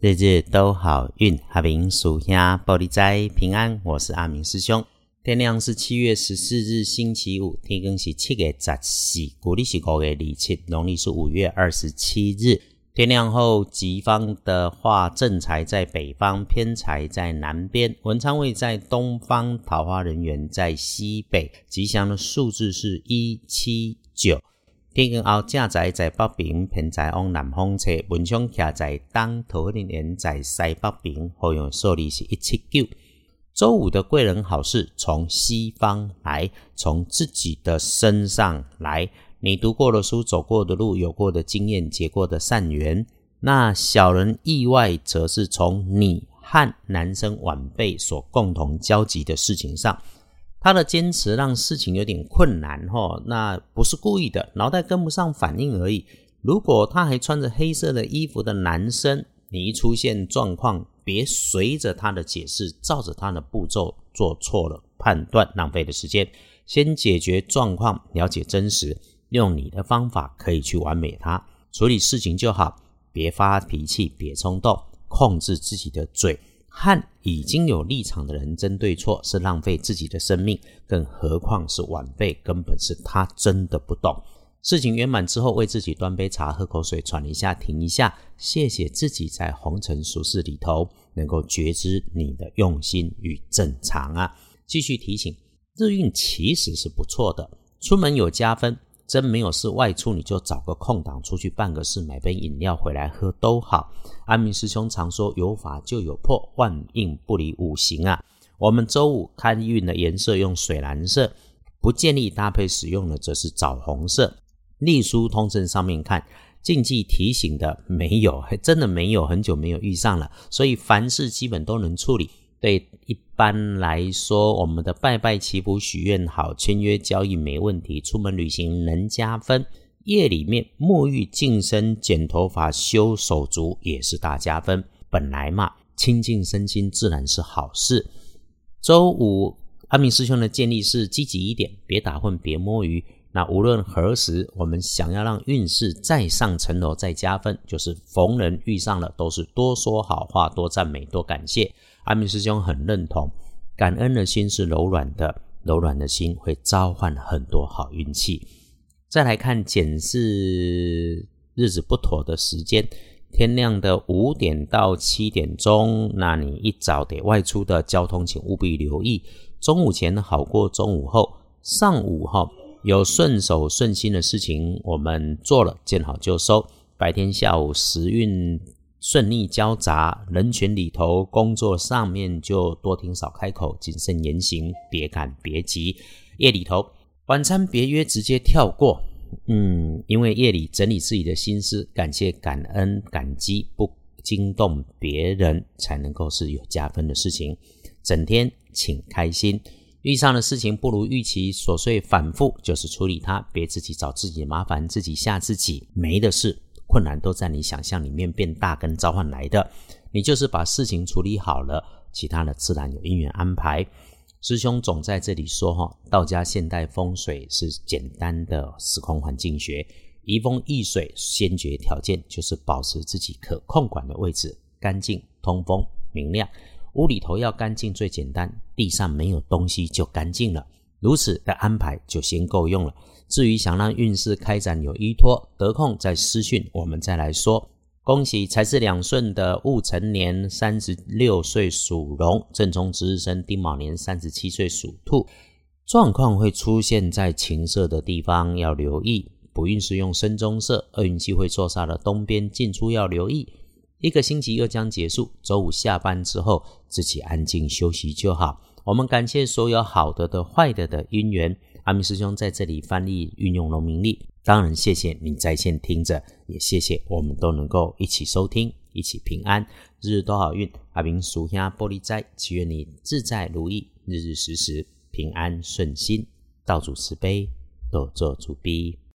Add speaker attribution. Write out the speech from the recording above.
Speaker 1: 日日都好运，阿明属下玻璃斋平安。我是阿明师兄。天亮是七月十四日星期五，天更是七月十四，古历是五月二七，农历是五月二十七日。天亮后，吉方的话，正财在北方，偏财在南边，文昌位在东方，桃花人员在西北。吉祥的数字是一七九。天光后，正财在北边，偏在往南方车，文昌徛在东，桃花人在西北边。好用数字是一七九。周五的贵人好事从西方来，从自己的身上来。你读过的书、走过的路、有过的经验、结过的善缘，那小人意外则是从你和男生晚辈所共同交集的事情上，他的坚持让事情有点困难哈。那不是故意的，脑袋跟不上反应而已。如果他还穿着黑色的衣服的男生，你一出现状况，别随着他的解释，照着他的步骤做错了判断，浪费的时间。先解决状况，了解真实。用你的方法可以去完美他，处理事情就好，别发脾气，别冲动，控制自己的嘴。和已经有立场的人争对错是浪费自己的生命，更何况是晚辈，根本是他真的不懂。事情圆满之后，为自己端杯茶，喝口水，喘一下，停一下，谢谢自己在红尘俗世里头能够觉知你的用心与正常啊。继续提醒，日运其实是不错的，出门有加分。真没有事外出，你就找个空档出去办个事，买杯饮料回来喝都好。阿明师兄常说有法就有破，万应不离五行啊。我们周五看运的颜色用水蓝色，不建议搭配使用的则是枣红色。隶书通证上面看，禁忌提醒的没有，还真的没有，很久没有遇上了，所以凡事基本都能处理。对一般来说，我们的拜拜祈福许愿好，签约交易没问题，出门旅行能加分。夜里面沐浴净身、剪头发、修手足也是大加分。本来嘛，清净身心自然是好事。周五阿明师兄的建议是积极一点，别打混，别摸鱼。那无论何时，我们想要让运势再上层楼、再加分，就是逢人遇上了，都是多说好话，多赞美，多感谢。阿明师兄很认同，感恩的心是柔软的，柔软的心会召唤很多好运气。再来看检视日子不妥的时间，天亮的五点到七点钟，那你一早得外出的交通，请务必留意。中午前好过中午后，上午哈有顺手顺心的事情，我们做了见好就收。白天下午时运。顺利交杂，人群里头工作上面就多听少开口，谨慎言行，别赶别急。夜里头晚餐别约，直接跳过。嗯，因为夜里整理自己的心思，感谢、感恩、感激，不惊动别人，才能够是有加分的事情。整天请开心，遇上的事情不如预期，琐碎反复，就是处理它，别自己找自己麻烦，自己吓自己，没的事。困难都在你想象里面变大跟召唤来的，你就是把事情处理好了，其他的自然有因缘安排。师兄总在这里说哈，道家现代风水是简单的时空环境学，移风易水先决条件就是保持自己可控管的位置，干净、通风、明亮。屋里头要干净最简单，地上没有东西就干净了，如此的安排就先够用了。至于想让运势开展有依托，得空再私讯我们再来说。恭喜财是两顺的戊辰年三十六岁属龙，正冲值日生丁卯年三十七岁属兔。状况会出现在情色的地方，要留意。不运势用深棕色，厄运机会坐煞的东边进出要留意。一个星期又将结束，周五下班之后自己安静休息就好。我们感谢所有好的的、坏的的因缘。阿明师兄在这里翻译运用农民历，当然谢谢你在线听着，也谢谢我们都能够一起收听，一起平安，日日都好运。阿明属下玻璃斋，祈愿你自在如意，日日时时平安顺心，道主慈悲，多做主逼。